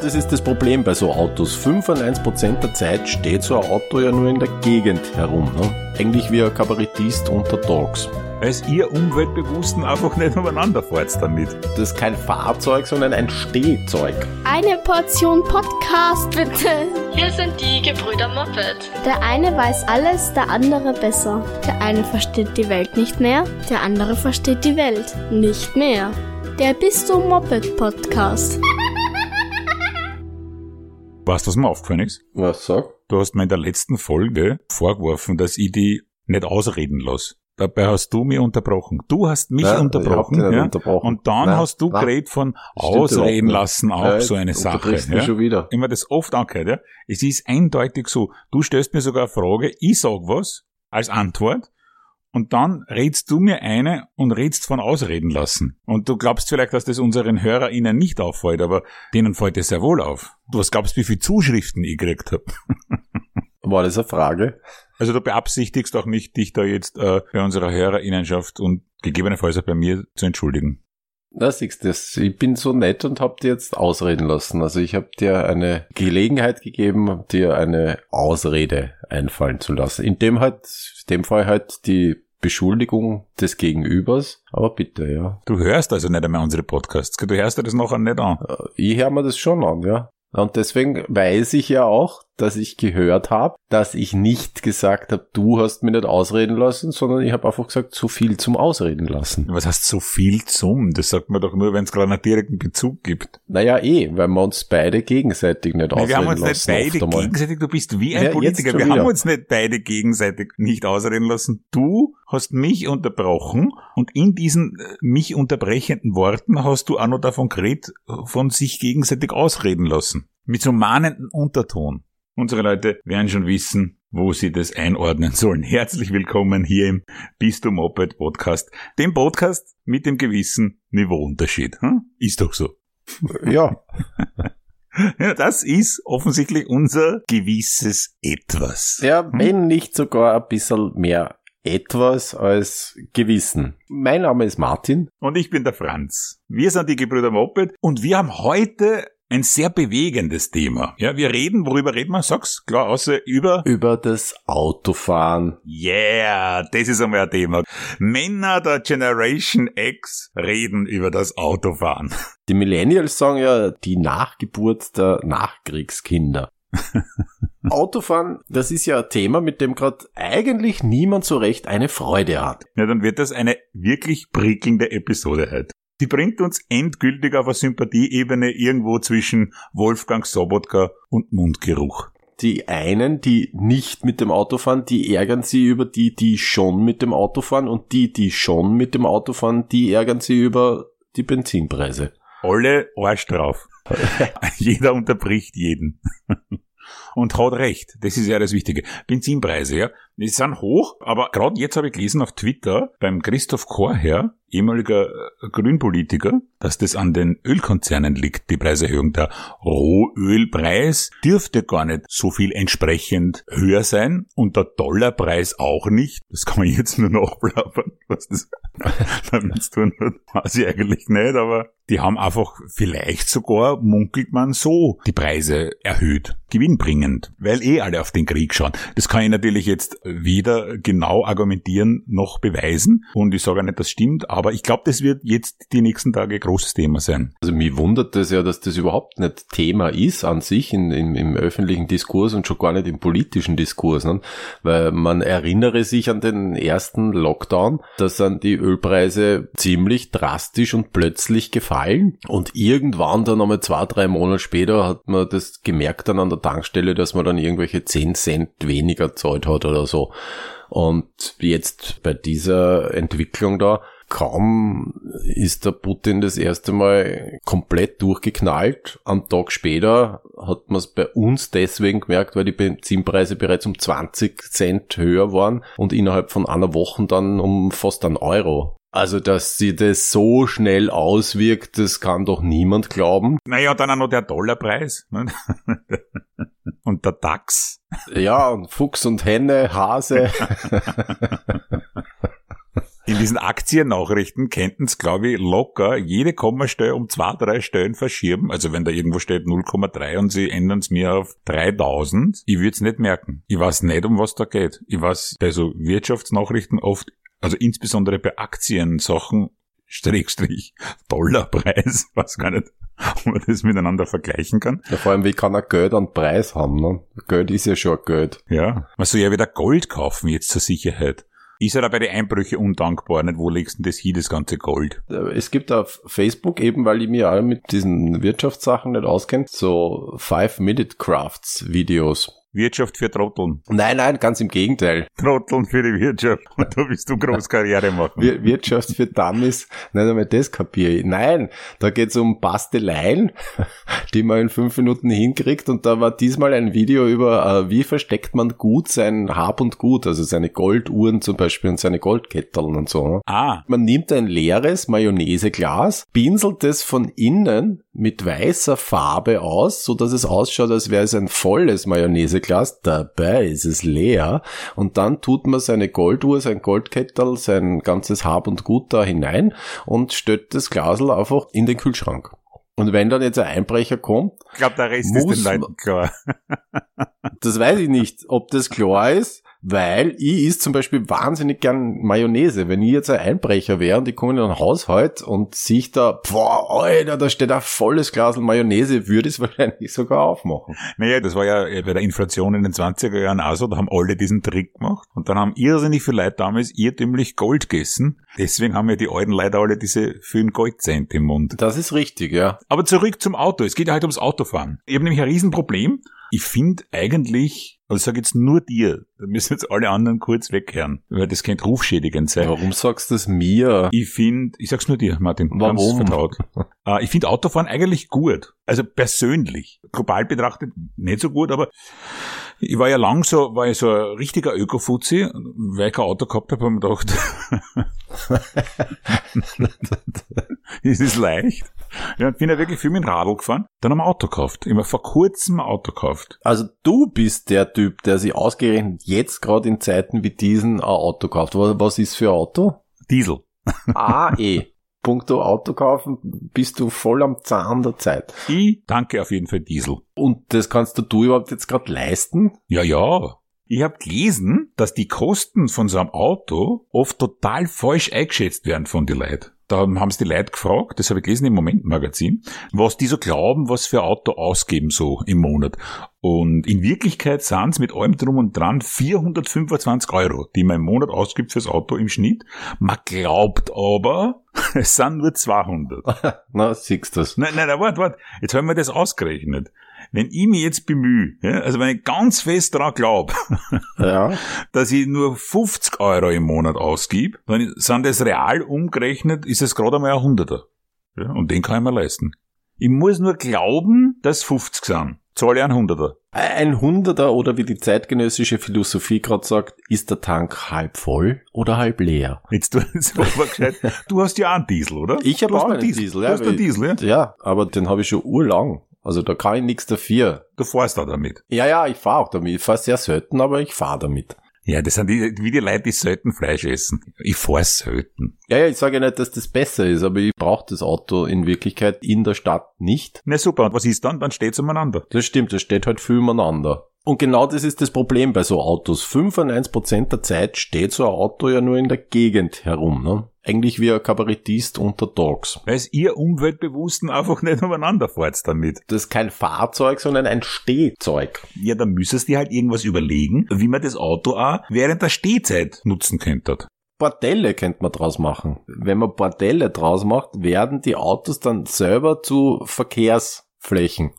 Das ist das Problem bei so Autos. 95% der Zeit steht so ein Auto ja nur in der Gegend herum. Ne? Eigentlich wie ein Kabarettist unter Dogs. Als ihr Umweltbewussten einfach nicht umeinander fahrt damit. Das ist kein Fahrzeug, sondern ein Stehzeug. Eine Portion Podcast, bitte. Hier sind die Gebrüder Moppet. Der eine weiß alles, der andere besser. Der eine versteht die Welt nicht mehr, der andere versteht die Welt nicht mehr. Der Bist du Moped Podcast. Weißt du, was mir aufgefallen ist? Was sag? Du hast mir in der letzten Folge vorgeworfen, dass ich die nicht ausreden lasse. Dabei hast du mich unterbrochen. Du hast mich Nein, unterbrochen, ich ja? unterbrochen. Und dann Nein, hast du geredet von ausreden lassen, auch Ja, so eine Sache. Ja? schon wieder. Immer das oft angehört, ja. Es ist eindeutig so. Du stellst mir sogar eine Frage, ich sag was als Antwort und dann redst du mir eine und redst von ausreden lassen. Und du glaubst vielleicht, dass das unseren HörerInnen nicht auffällt, aber denen fällt es sehr wohl auf. Du was glaubst, wie viele Zuschriften ich gekriegt habe? War das eine Frage? Also du beabsichtigst auch nicht, dich da jetzt äh, bei unserer HörerInnenschaft und gegebenenfalls auch bei mir zu entschuldigen. Na, siehst du, das. ich bin so nett und hab dir jetzt ausreden lassen. Also ich habe dir eine Gelegenheit gegeben, dir eine Ausrede einfallen zu lassen. In dem halt, in dem Fall halt die Beschuldigung des Gegenübers. Aber bitte, ja. Du hörst also nicht einmal unsere Podcasts. Du hörst dir das nachher nicht an. Äh, Ich höre mir das schon an, ja. Und deswegen weiß ich ja auch, dass ich gehört habe, dass ich nicht gesagt habe, du hast mich nicht ausreden lassen, sondern ich habe einfach gesagt, so viel zum Ausreden lassen. Was heißt so viel zum? Das sagt man doch nur, wenn es gerade einen direkten Bezug gibt. Naja, eh, weil wir uns beide gegenseitig nicht ausreden wir haben uns nicht lassen. beide oft einmal. gegenseitig, du bist wie ein Ja, Politiker, wir wieder. haben uns nicht beide gegenseitig nicht ausreden lassen. Du hast mich unterbrochen und in diesen äh, mich unterbrechenden Worten hast du auch noch davon geredet, von sich gegenseitig ausreden lassen. Mit so mahnenden Unterton. Unsere Leute werden schon wissen, wo sie das einordnen sollen. Herzlich willkommen hier im Bist du Moped Podcast. Dem Podcast mit dem gewissen Niveauunterschied. Hm? Ist doch so. Ja, Ja, das ist offensichtlich unser gewisses Etwas. ja, wenn nicht sogar ein bisschen mehr etwas als Gewissen. Mein Name ist Martin. Und ich bin der Franz. Wir sind die Gebrüder Moped und wir haben heute ein sehr bewegendes Thema. Ja, wir reden, worüber reden wir? Sag's klar, außer über Über das Autofahren. Yeah, das ist einmal ein Thema. Männer der Generation X reden über das Autofahren. Die Millennials sagen ja die Nachgeburt der Nachkriegskinder. Autofahren, das ist ja ein Thema, mit dem gerade eigentlich niemand so recht eine Freude hat. Ja, dann wird das eine wirklich prickelnde Episode heute. Die bringt uns endgültig auf eine Sympathieebene irgendwo zwischen Wolfgang Sobotka und Mundgeruch. Die einen, die nicht mit dem Auto fahren, die ärgern sie über die, die schon mit dem Auto fahren und die, die schon mit dem Auto fahren, die ärgern sie über die Benzinpreise. Alle Arsch drauf. Jeder unterbricht jeden. Und hat recht. Das ist ja das Wichtige. Benzinpreise, ja. Die sind hoch, aber gerade jetzt habe ich gelesen auf Twitter beim Christoph Korher, ehemaliger äh, Grünpolitiker, dass das an den Ölkonzernen liegt, die Preiserhöhung. Der Rohölpreis dürfte gar nicht so viel entsprechend höher sein und der Dollarpreis auch nicht. Das kann man jetzt nur nachplappern, was das damit zu tun hat. Weiß ich eigentlich nicht, aber die haben einfach vielleicht sogar, munkelt man so, die Preise erhöht. Gewinnbringend. Weil eh alle auf den Krieg schauen. Das kann ich natürlich jetzt weder genau argumentieren noch beweisen. Und ich sage auch nicht, das stimmt, aber ich glaube, das wird jetzt die nächsten Tage großes Thema sein. Also mich wundert das ja, dass das überhaupt nicht Thema ist an sich in, im, im öffentlichen Diskurs und schon gar nicht im politischen Diskurs. Ne? Weil man erinnere sich an den ersten Lockdown, da sind die Ölpreise ziemlich drastisch und plötzlich gefallen. Und irgendwann dann einmal zwei, drei Monate später hat man das gemerkt dann an der Tankstelle, dass man dann irgendwelche 10 Cent weniger zahlt hat oder so. Und jetzt bei dieser Entwicklung da, kaum ist der Putin das erste Mal komplett durchgeknallt. Am Tag später hat man es bei uns deswegen gemerkt, weil die Benzinpreise bereits um 20 Cent höher waren und innerhalb von einer Woche dann um fast einen Euro. Also, dass sie das so schnell auswirkt, das kann doch niemand glauben. Naja, dann auch noch der Dollarpreis. ne? Und der DAX. Ja, und Fuchs und Henne, Hase. In diesen Aktiennachrichten könnten es, glaube ich, locker jede Kommastelle um zwei, drei Stellen verschieben. Also wenn da irgendwo steht 0,3 und sie ändern es mir auf 3000, ich würde es nicht merken. Ich weiß nicht, um was da geht. Ich weiß bei so Wirtschaftsnachrichten oft, also insbesondere bei Aktiensachen, Strich, Dollarpreis, weiß gar nicht, ob man das miteinander vergleichen kann. Ja, vor allem, wie kann er Geld an Preis haben, ne? Geld ist ja schon Geld. Ja, man soll ja wieder Gold kaufen jetzt zur Sicherheit. Ist ja da bei den Einbrüche undankbar, nicht? Wo legst du denn das hin, das ganze Gold? Es gibt auf Facebook, eben weil ich mir alle mit diesen Wirtschaftssachen nicht auskenne, so Five-Minute-Crafts-Videos. Wirtschaft für Trotteln. Nein, nein, ganz im Gegenteil. Trotteln für die Wirtschaft. Und da willst du Großkarriere machen. Wir Wirtschaft für Dummies, nicht einmal das kapiere ich. Nein, da geht's um Basteleien, die man in fünf Minuten hinkriegt. Und da war diesmal ein Video über, äh, wie versteckt man gut sein Hab und Gut, also seine Golduhren zum Beispiel und seine Goldketteln und so. Ah, Man nimmt ein leeres Mayonnaiseglas, pinselt es von innen mit weißer Farbe aus, so dass es ausschaut, als wäre es ein volles Mayonnaiseglas. Dabei ist es leer. Und dann tut man seine Golduhr, sein Goldkettel, sein ganzes Hab und Gut da hinein und stellt das Glasel einfach in den Kühlschrank. Und wenn dann jetzt ein Einbrecher kommt, ich glaube, der Rest Muss ist den Leuten klar. das weiß ich nicht, ob das klar ist, weil ich isst zum Beispiel wahnsinnig gern Mayonnaise. Wenn ich jetzt ein Einbrecher wäre und ich komme in ein Haushalt und sehe ich da, boah, Alter, da steht ein volles Glas Mayonnaise, würde ich es wahrscheinlich sogar aufmachen. Naja, das war ja bei der Inflation in den 20er Jahren auch so, da haben alle diesen Trick gemacht. Und dann haben irrsinnig viele Leute damals irrtümlich Gold gegessen. Deswegen haben ja die alten Leute alle diese vielen Goldzähne im Mund. Das ist richtig, ja. Aber zurück zum Auto. Es geht ja halt ums Autofahren. Ich habe nämlich ein Riesenproblem. Ich finde eigentlich, also ich sage jetzt nur dir, da müssen jetzt alle anderen kurz weghören, weil das könnte rufschädigend sein. Warum sagst du das mir? Ich finde, ich sag's nur dir, Martin, Warum? ganz vertraut. Äh, ich finde Autofahren eigentlich gut. Also persönlich. Global betrachtet nicht so gut, aber ich war ja lang so, war ich so ein richtiger Öko-Fuzzi, weil ich kein Auto gehabt habe, habe ich mir gedacht, es ist leicht. Ja, bin ja wirklich viel mit dem Radl gefahren. Dann haben wir Auto gekauft. Ich habe vor kurzem ein Auto gekauft. Also du bist der Typ, der sich ausgerechnet jetzt gerade in Zeiten wie diesen ein Auto kauft. Was ist für ein Auto? Diesel. AE. Punkto Auto kaufen bist du voll am Zahn der Zeit. Ich danke auf jeden Fall Diesel. Und das kannst du, du überhaupt jetzt gerade leisten? Ja, ja. Ich habe gelesen, dass die Kosten von so einem Auto oft total falsch eingeschätzt werden von den Leuten. Da haben sie die Leute gefragt, das habe ich gelesen im Moment-Magazin, was die so glauben, was für ein Auto ausgeben so im Monat. Und in Wirklichkeit sind es mit allem drum und dran 425 Euro, die man im Monat ausgibt fürs Auto im Schnitt. Man glaubt aber, es sind nur 200. Na, siehst du nein, nein, warte, warte. Jetzt haben wir das ausgerechnet. Wenn ich mich jetzt bemühe, ja, also wenn ich ganz fest daran glaube, Ja. dass ich nur 50 Euro im Monat ausgib, dann sind das real umgerechnet, ist es gerade einmal ein Hunderter. Ja, und den kann ich mir leisten. Ich muss nur glauben, dass 50 sind. Zahle ich einen Hunderter. Ein Hunderter oder wie die zeitgenössische Philosophie gerade sagt, ist der Tank halb voll oder halb leer? Jetzt tu jetzt. Du hast ja auch einen Diesel, oder? Ich habe Du auch einen einen Diesel, ja. Du hast einen Diesel, ja? Ja, aber den habe ich schon urlang. Also da kann ich nichts dafür. Du fährst da damit. Ja, ja, ich fahre auch damit. Ich fahre sehr selten, aber ich fahre damit. Ja, das sind die, wie die Leute, die selten Fleisch essen. Ich fahr selten. Ja, ja, ich sage ja nicht, dass das besser ist, aber ich brauche das Auto in Wirklichkeit in der Stadt nicht. Na super, und was ist dann? Dann steht's umeinander. Das stimmt, das steht halt viel umeinander. Und genau das ist das Problem bei so Autos. 95% der Zeit steht so ein Auto ja nur in der Gegend herum. Ne? Eigentlich wie ein Kabarettist unter Dogs. Weil es ihr Umweltbewussten einfach nicht umeinander fahrt damit. Das ist kein Fahrzeug, sondern ein Stehzeug. Ja, dann müsstest du dir halt irgendwas überlegen, wie man das Auto auch während der Stehzeit nutzen könnte. Bordelle könnte man draus machen. Wenn man Bordelle draus macht, werden die Autos dann selber zu Verkehrsflächen.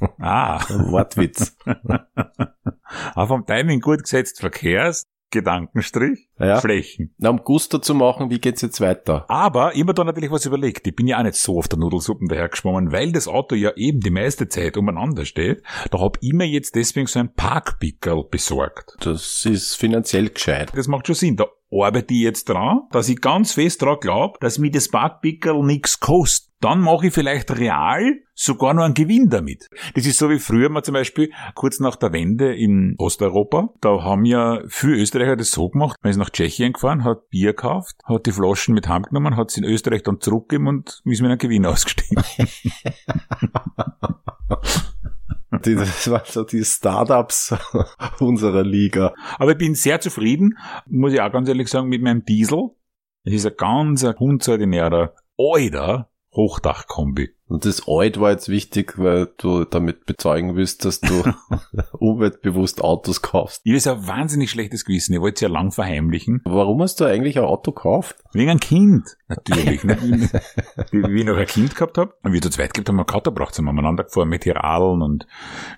Ah, Wortwitz. auch vom Timing gut gesetzt. Verkehrs, Gedankenstrich, Ja. Flächen. Na, um Gusto zu machen, wie geht's jetzt weiter? Aber immer da natürlich was überlegt. Ich bin ja auch nicht so auf der Nudelsuppen dahergeschwommen, weil das Auto ja eben die meiste Zeit umeinander steht. Da hab ich mir jetzt deswegen so ein Parkpickerl besorgt. Das ist finanziell gescheit. Das macht schon Sinn. Da arbeite ich jetzt dran, dass ich ganz fest dran glaube, dass mir das Backpickerl nichts kostet. Dann mache ich vielleicht real sogar noch einen Gewinn damit. Das ist so wie früher mal zum Beispiel, kurz nach der Wende in Osteuropa, da haben ja viele Österreicher das so gemacht, man ist nach Tschechien gefahren, hat Bier gekauft, hat die Flaschen mit Hand genommen, hat sie in Österreich dann zurückgegeben und ist mit einem Gewinn ausgestiegen. Die, das waren so die Startups unserer Liga. Aber ich bin sehr zufrieden, muss ich auch ganz ehrlich sagen, mit meinem Diesel. Es ist ein ganz ein hundsordinärer, alter Hochdachkombi. Und das Alt war jetzt wichtig, weil du damit bezeugen willst, dass du umweltbewusst Autos kaufst. Ich habe ein wahnsinnig schlechtes Gewissen. Ich wollte es ja lang verheimlichen. Warum hast du eigentlich ein Auto gekauft? Wegen einem Kind. Natürlich. nicht wie, wie ich noch ein Kind gehabt habe. Und wir zu zweit gehabt haben, wir Auto braucht sind wir umeinander gefahren mit den Radeln und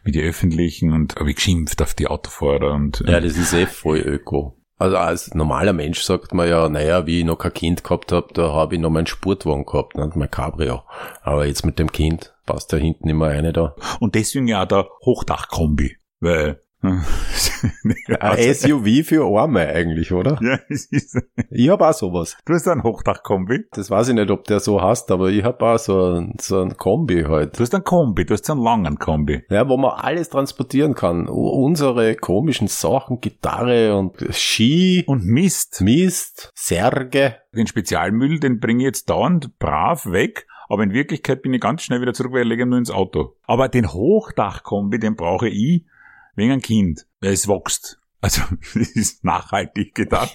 mit den Öffentlichen und habe ich geschimpft auf die Autofahrer und. Ja, das ist eh voll öko. Also als normaler Mensch sagt man ja, naja, wie ich noch kein Kind gehabt habe, da habe ich noch meinen Sportwagen gehabt, ne, mein Cabrio. Aber jetzt mit dem Kind passt da hinten immer eine da. Und deswegen ja der Hochdachkombi. Weil Ein SUV für Arme eigentlich, oder? ja, es ist, Ich hab auch sowas. du hast einen Hochdachkombi. Das weiß ich nicht, ob der so heißt, aber ich hab auch so ein, so ein Kombi halt. Du hast einen Kombi, du hast einen langen Kombi. Ja, wo man alles transportieren kann. Unsere komischen Sachen, Gitarre und Ski, Und Mist. Mist, Särge. Den Spezialmüll, den bringe ich jetzt dauernd brav weg. Aber in Wirklichkeit bin ich ganz schnell wieder zurück, weil ich lege ihn nur ins Auto. Aber den Hochdachkombi, den brauche ich wegen ein Kind. Weil es wächst. Also, das ist nachhaltig gedacht.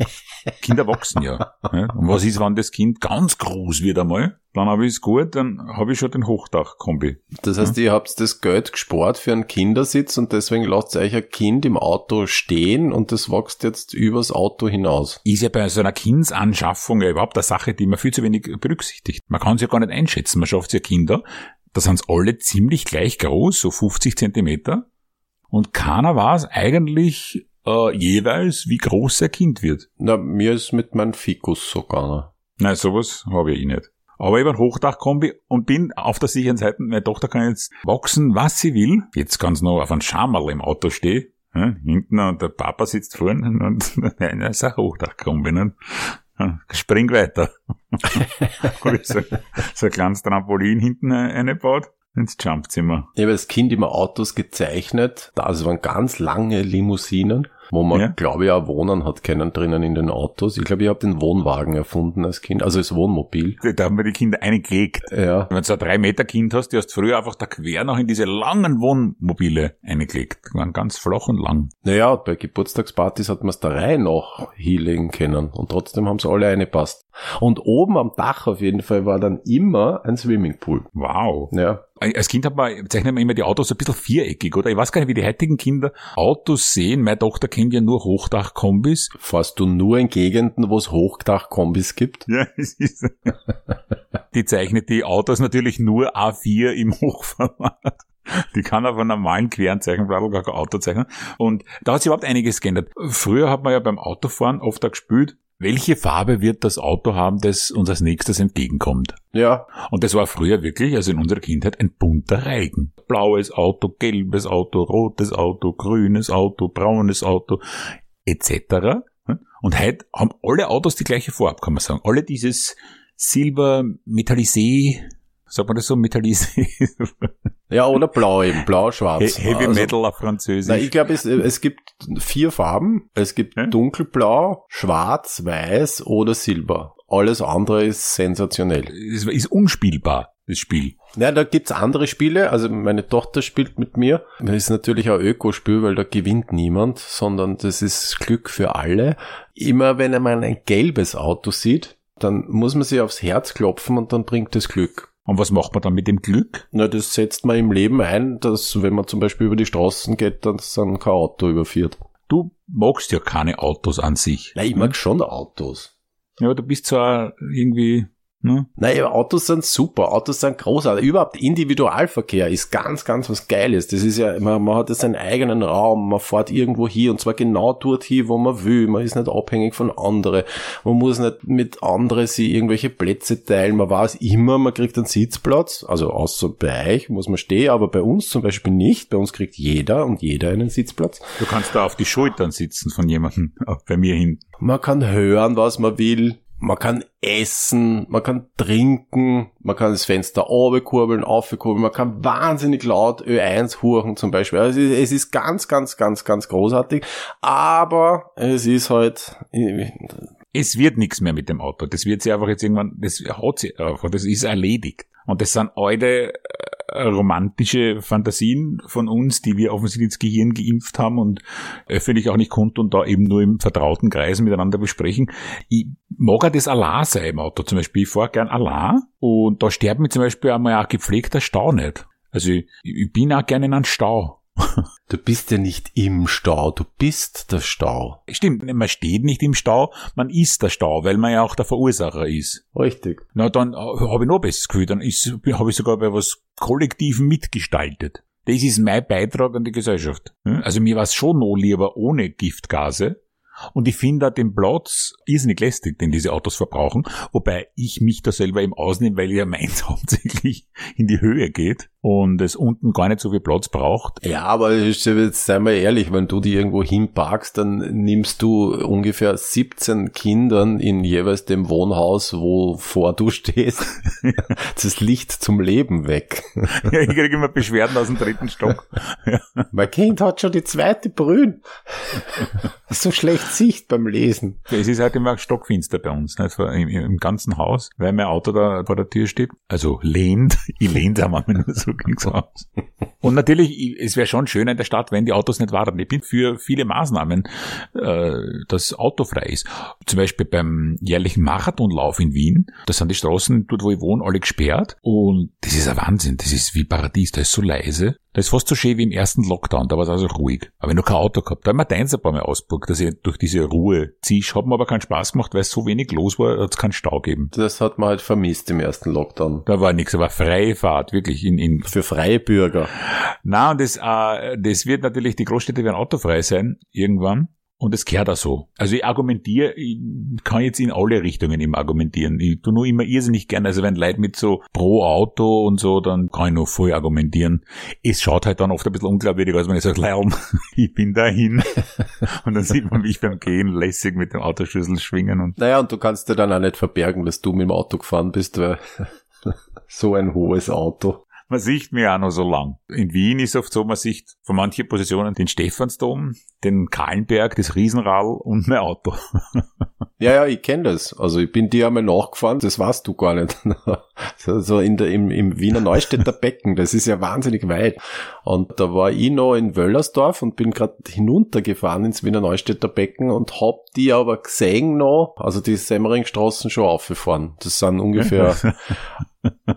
Kinder wachsen ja. ja. Und was ist, wenn das Kind ganz groß wird einmal? Dann habe ich es gut, dann habe ich schon den Hochdachkombi. Das heißt, ihr habt das Geld gespart für einen Kindersitz und deswegen lasst euch ein Kind im Auto stehen und das wächst jetzt übers Auto hinaus. Ist ja bei so einer Kindsanschaffung ja überhaupt eine Sache, die man viel zu wenig berücksichtigt. Man kann es ja gar nicht einschätzen. Man schafft ja Kinder, da sind alle ziemlich gleich groß, so 50 Zentimeter. Und keiner weiß eigentlich äh, jeweils, wie groß sein Kind wird. Na, mir ist mit meinem Fikus so gegangen. Nein, sowas habe ich eh nicht. Aber ich ein Hochdachkombi und bin auf der sicheren Seite. Meine Tochter kann jetzt wachsen, was sie will. Jetzt kann sie noch auf einem Schammerl im Auto stehen. Hinten und der Papa sitzt vorne und nein, das ist ein Hochdachkombi. Ne? Spring weiter. So, so ein kleines Trampolin hinten eingebaut ins Jumpzimmer. Ich habe als Kind immer Autos gezeichnet. Also waren ganz lange Limousinen, wo man, Ja. glaube ich, auch wohnen hat können drinnen in den Autos. Ich glaube, ich habe den Wohnwagen erfunden als Kind, also als Wohnmobil. Da haben wir die Kinder eingelegt. Ja. Wenn du so ein drei Meter Kind hast, die hast früher einfach da quer noch in diese langen Wohnmobile eingelegt. Die waren ganz flach und lang. Naja, bei Geburtstagspartys hat man es der Reihe nach hinlegen können und trotzdem haben sie alle eingepasst. Und oben am Dach auf jeden Fall war dann immer ein Swimmingpool. Wow. Ja. Als Kind hat man, zeichnet man immer die Autos so ein bisschen viereckig, oder? Ich weiß gar nicht, wie die heutigen Kinder Autos sehen. Meine Tochter kennt ja nur Hochdachkombis. Fährst du nur in Gegenden, wo es Hochdachkombis gibt? Ja, es ist. die zeichnet die Autos natürlich nur A4 im Hochformat. Die kann auf einem normalen queren Zeichenblatt gar kein Auto zeichnen. Und da hat sich überhaupt einiges geändert. Früher hat man ja beim Autofahren oft auch gespült, welche Farbe wird das Auto haben, das uns als nächstes entgegenkommt. Ja. Und das war früher wirklich, also in unserer Kindheit, ein bunter Reigen. Blaues Auto, gelbes Auto, rotes Auto, grünes Auto, braunes Auto, etc. Und heute haben alle Autos die gleiche Farbe, kann man sagen. Alle dieses Silber Metallisé, sagt man das so, Metallisé? Ja, oder blau eben, blau-schwarz. Heavy Also- Metal auf Französisch. Na, ich glaube, es, es gibt vier Farben. Es gibt Ja? dunkelblau, schwarz, weiß oder silber. Alles andere ist sensationell. es ist unspielbar, das Spiel. Ja, da gibt's andere Spiele. Also meine Tochter spielt mit mir. Das ist natürlich ein Ökospiel, weil da gewinnt niemand, sondern das ist Glück für alle. Immer wenn man ein gelbes Auto sieht, dann muss man sich aufs Herz klopfen und dann bringt es Glück. Und was macht man dann mit dem Glück? Na, das setzt man im Leben ein, dass wenn man zum Beispiel über die Straßen geht, dann dann kein Auto überführt. Du magst ja keine Autos an sich. Na, ich mag schon Autos. Ja, aber du bist zwar irgendwie Ne? Naja, Autos sind super, Autos sind großartig. Überhaupt Individualverkehr ist ganz, ganz was Geiles. Das ist ja, man, man hat jetzt seinen eigenen Raum, man fährt irgendwo hier und zwar genau dort hin, wo man will. Man ist nicht abhängig von anderen. Man muss nicht mit anderen sie irgendwelche Plätze teilen. Man weiß immer, man kriegt einen Sitzplatz. Also außer bei euch muss man stehen, aber bei uns zum Beispiel nicht. Bei uns kriegt jeder und jeder einen Sitzplatz. Du kannst da auf die Schultern sitzen von jemandem, auch bei mir hin. Man kann hören, was man will. Man kann essen, man kann trinken, man kann das Fenster aufkurbeln, aufkurbeln, man kann wahnsinnig laut Ö1 huren zum Beispiel. Also es ist, es ist ganz, ganz, ganz, ganz großartig, aber es ist halt, Es wird nichts mehr mit dem Auto. Das wird sie einfach jetzt irgendwann, das hat sie einfach, das ist erledigt. Und das sind alte äh, romantische Fantasien von uns, die wir offensichtlich ins Gehirn geimpft haben und öffentlich auch nicht konnten und da eben nur im vertrauten Kreis miteinander besprechen. Ich mag auch das Allah sein im Auto zum Beispiel. Ich fahre gern Allah und da sterbt mir zum Beispiel einmal ein gepflegter Stau nicht. Also ich, ich bin auch gerne in einem Stau. du bist ja nicht im Stau, du bist der Stau. Stimmt, man steht nicht im Stau, man ist der Stau, weil man ja auch der Verursacher ist. Richtig. Na, dann äh, habe ich noch ein besseres Gefühl, dann habe ich sogar bei was Kollektiven mitgestaltet. Das ist mein Beitrag an die Gesellschaft. Hm? Also mir war es schon noch lieber ohne Giftgase, und ich finde den Platz irrsinnig lästig, den diese Autos verbrauchen, wobei ich mich da selber eben ausnehme, weil ja meins hauptsächlich in die Höhe geht und es unten gar nicht so viel Platz braucht. Ja, aber jetzt sei mal ehrlich, wenn du die irgendwo hinparkst, dann nimmst du ungefähr 17 Kindern in jeweils dem Wohnhaus, wovor du stehst, das Licht zum Leben weg. ja, ich kriege immer Beschwerden aus dem dritten Stock. mein Kind hat schon die zweite Brühen. so schlecht Sicht beim Lesen. Es ist halt immer stockfinster bei uns, nicht? Im, im ganzen Haus, weil mein Auto da vor der Tür steht. Also lehnt, ich lehnt einmal nur so ging's aus. Und natürlich, es wäre schon schöner in der Stadt, wenn die Autos nicht warten. Ich bin für viele Maßnahmen, äh, dass autofrei ist. Zum Beispiel beim jährlichen Marathonlauf in Wien, da sind die Straßen dort, wo ich wohne, alle gesperrt. Und das ist ein Wahnsinn. Das ist wie Paradies. Da ist so leise. Das ist fast so schön wie im ersten Lockdown, da war es also ruhig. Aber wenn du kein Auto gehabt, da haben wir deins ein paar Mal ausgebucht, dass ich durch diese Ruhe ziehst. Hat mir aber keinen Spaß gemacht, weil es so wenig los war, hat es keinen Stau gegeben. Das hat man halt vermisst im ersten Lockdown. Da war nichts, aber freie Fahrt, wirklich in, in Für freie Bürger. Na, und das, äh, das wird natürlich, die Großstädte werden autofrei sein, irgendwann. Und es gehört auch so. Also ich argumentiere, ich kann jetzt in alle Richtungen immer argumentieren. Ich tu nur immer irrsinnig gerne. Also wenn Leute mit so pro Auto und so, dann kann ich nur voll argumentieren. Es schaut halt dann oft ein bisschen unglaubwürdig aus, wenn ich sage, Leon, ich bin dahin. und dann sieht man mich beim Gehen lässig mit dem Autoschlüssel schwingen. Und naja, und du kannst dir dann auch nicht verbergen, dass du mit dem Auto gefahren bist, weil so ein hohes Auto man sieht mir auch noch so lang. In Wien ist oft so, man sieht von manchen Positionen den Stephansdom, den Kahlenberg, das Riesenrad und mein Auto. Ja, ja, ich kenne das. Also ich bin dir einmal nachgefahren, das weißt du gar nicht. so in der, im, im Wiener Neustädter Becken, das ist ja wahnsinnig weit. Und da war ich noch in Wöllersdorf und bin gerade hinuntergefahren ins Wiener Neustädter Becken und hab die aber gesehen noch, also die Semmeringstraßen schon aufgefahren. Das sind ungefähr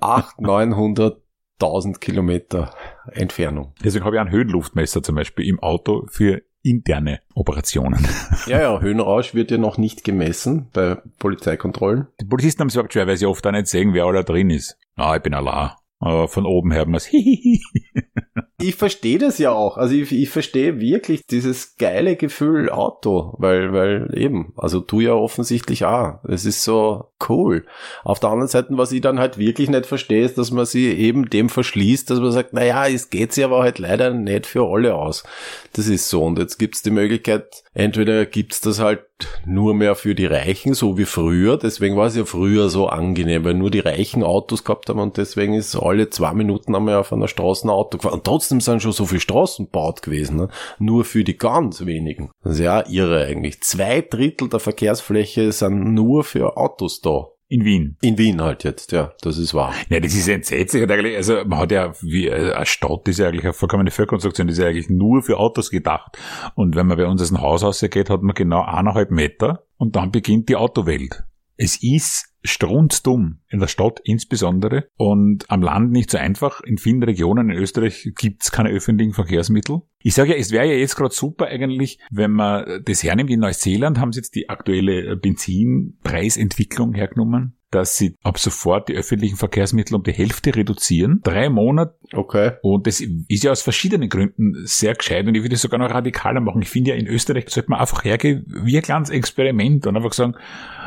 800, 900 1000 Kilometer Entfernung. Deswegen habe ich einen Höhenluftmesser zum Beispiel im Auto für interne Operationen. Ja, ja, Höhenrausch wird ja noch nicht gemessen bei Polizeikontrollen. Die Polizisten haben es überhaupt schwer, weil sie oft auch nicht sehen, wer da drin ist. Ah, ich bin allein. Aber von oben hört man es. ich verstehe das ja auch. Also ich, ich verstehe wirklich dieses geile Gefühl Auto, weil, weil eben, also du ja offensichtlich auch. Es ist so cool. Auf der anderen Seite, was ich dann halt wirklich nicht verstehe, ist, dass man sie eben dem verschließt, dass man sagt, naja, es geht sie aber halt leider nicht für alle aus. Das ist so. Und jetzt gibt's die Möglichkeit, entweder gibt's das halt nur mehr für die Reichen, so wie früher. Deswegen war es ja früher so angenehm, weil nur die reichen Autos gehabt haben und deswegen ist alle zwei Minuten einmal auf einer Straße ein Auto gefahren. Und trotzdem sind schon so viele Straßen gebaut gewesen, ne? nur für die ganz wenigen. Das ist ja irre eigentlich. Zwei Drittel der Verkehrsfläche sind nur für Autos da. In Wien. In Wien halt jetzt, ja, das ist wahr. Ja, das ist entsetzlich. Also man hat ja, wie äh, eine Stadt ist ja eigentlich eine vollkommene Völkerkonstruktion, die ist ja eigentlich nur für Autos gedacht. Und wenn man bei uns aus dem Haus rausgeht, hat man genau eineinhalb Meter und dann beginnt die Autowelt. Es ist strunzdumm, in der Stadt insbesondere und am Land nicht so einfach. In vielen Regionen in Österreich gibt's keine öffentlichen Verkehrsmittel. Ich sage ja, es wäre ja jetzt gerade super eigentlich, wenn man das hernimmt. In Neuseeland haben sie jetzt die aktuelle Benzinpreisentwicklung hergenommen. dass sie ab sofort die öffentlichen Verkehrsmittel um die Hälfte reduzieren. Drei Monate. Okay. Und das ist ja aus verschiedenen Gründen sehr gescheit und ich würde es sogar noch radikaler machen. Ich finde ja, in Österreich sollte man einfach hergehen wie ein kleines Experiment und einfach sagen,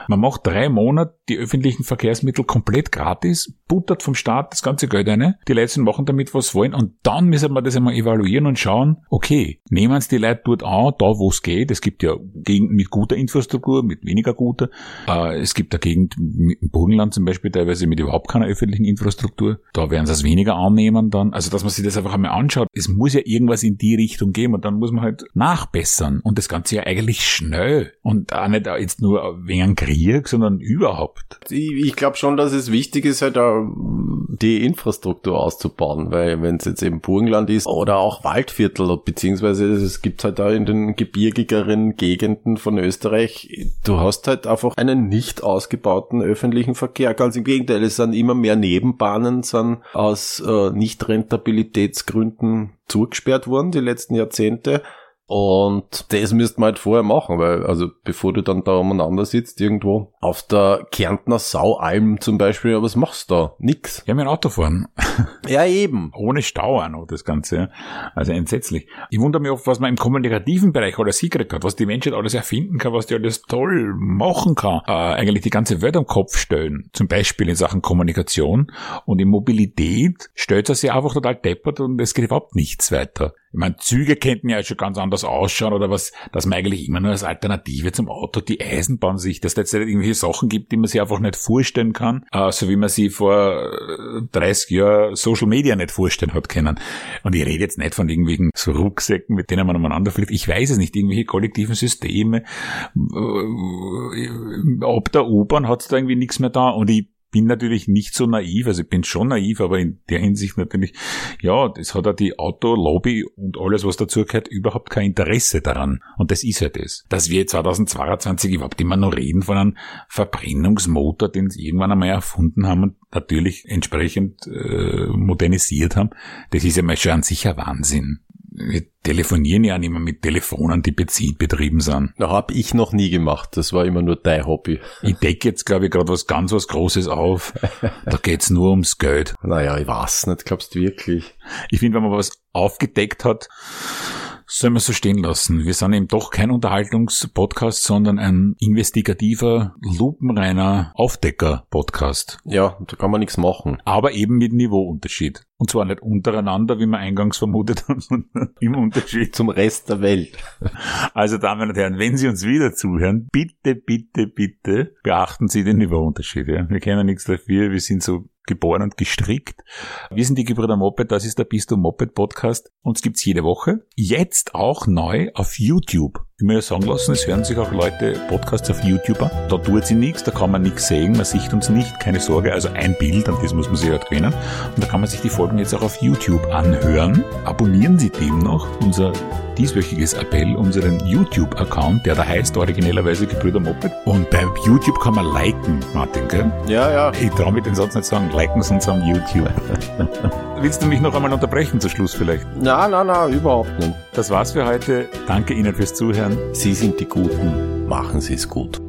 man macht drei Monate die öffentlichen Verkehrsmittel komplett gratis, buttert vom Staat das ganze Geld eine, die Leute machen damit, was wollen und dann müssen wir das einmal evaluieren und schauen, okay, nehmen es die Leute dort an, da wo es geht. Es gibt ja Gegenden mit guter Infrastruktur, mit weniger guter. Äh, es gibt da Gegend im Burgenland zum Beispiel teilweise mit überhaupt keiner öffentlichen Infrastruktur. Da werden sie es weniger annehmen dann. Also, dass man sich das einfach einmal anschaut. Es muss ja irgendwas in die Richtung geben und dann muss man halt nachbessern und das Ganze ja eigentlich schnell und auch nicht jetzt nur wegen Krieg, sondern überhaupt. Ich, glaube schon, dass es wichtig ist, halt die Infrastruktur auszubauen, weil wenn es jetzt eben Burgenland ist oder auch Waldviertel, beziehungsweise es gibt halt da in den gebirgigeren Gegenden von Österreich, du hast halt einfach einen nicht ausgebauten öffentlichen Verkehr. Ganz im Gegenteil, es sind immer mehr Nebenbahnen, sind aus äh, Nicht-Rentabilitätsgründen zugesperrt worden die letzten Jahrzehnte. Und das müsste man halt vorher machen, weil, also bevor du dann da umeinander sitzt, irgendwo auf der Kärntner Saualm zum Beispiel, was machst du da? Nix. Ja, mit dem Auto fahren. Ja, eben. Ohne Stau auch noch, das Ganze. ja. Also entsetzlich. Ich wundere mich oft, was man im kommunikativen Bereich alles hingekriegt hat, was die Menschheit alles erfinden kann, was die alles toll machen kann. Äh, eigentlich die ganze Welt am Kopf stellen. Zum Beispiel in Sachen Kommunikation. Und in Mobilität stellt er sich einfach total deppert und es geht überhaupt nichts weiter. Ich meine, Züge könnten ja schon ganz anders ausschauen oder was, dass man eigentlich immer nur als Alternative zum Auto die Eisenbahn sich, dass es letztendlich irgendwelche Sachen gibt, die man sich einfach nicht vorstellen kann, äh, so wie man sie vor äh, 30 Jahren Social Media nicht vorstellen hat können. Und ich rede jetzt nicht von irgendwelchen so Rucksäcken, mit denen man umeinander fliegt. Ich weiß es nicht, irgendwelche kollektiven Systeme. Äh, Ab der U-Bahn hat es da irgendwie nichts mehr da und ich bin natürlich nicht so naiv, also ich bin schon naiv, aber in der Hinsicht natürlich, ja, das hat ja die Autolobby und alles, was dazu gehört, überhaupt kein Interesse daran. Und das ist ja das. Dass wir 2022 überhaupt immer noch reden von einem Verbrennungsmotor, den sie irgendwann einmal erfunden haben und natürlich entsprechend äh, modernisiert haben, das ist ja mal schon an sich Wahnsinn. Wir telefonieren ja nicht mehr mit Telefonen, die betrieben sind. Da hab ich noch nie gemacht. Das war immer nur dein Hobby. Ich decke jetzt, glaube ich, gerade was ganz was Großes auf. Da geht's nur ums Geld. Naja, ich weiß nicht, glaubst du wirklich? Ich finde, wenn man was aufgedeckt hat, soll man so stehen lassen. Wir sind eben doch kein Unterhaltungspodcast, sondern ein investigativer, lupenreiner Aufdecker-Podcast. Ja, da kann man nichts machen. Aber eben mit Niveauunterschied. Und zwar nicht untereinander, wie wir eingangs vermutet haben, sondern im Unterschied. Zum Rest der Welt. Also, Damen und Herren, wenn Sie uns wieder zuhören, bitte, bitte, bitte beachten Sie den Niveauunterschied. Ja? Wir kennen nichts dafür, wir sind so geboren und gestrickt. Wir sind die Gebrüder Moped, das ist der Bist du Moped Podcast. Uns gibt's jede Woche. Jetzt auch neu auf YouTube. Ich ja sagen lassen, es hören sich auch Leute Podcasts auf YouTube an. Da tut sie nichts, da kann man nichts sehen, man sieht uns nicht, keine Sorge. Also ein Bild, an das muss man sich halt gewöhnen. Und da kann man sich die Folgen jetzt auch auf YouTube anhören. Abonnieren Sie demnach unser dieswöchiges Appell, unseren YouTube-Account, der da heißt originellerweise Gebrüder Moped. Und bei YouTube kann man liken, Martin, gell? Ja, ja. Ich traue mir den Satz nicht sagen, liken Sie uns am YouTube. Willst du mich noch einmal unterbrechen zu Schluss vielleicht? Na, na, na, überhaupt nicht. Das war's für heute. Danke Ihnen fürs Zuhören. Sie sind die Guten. Machen Sie es gut.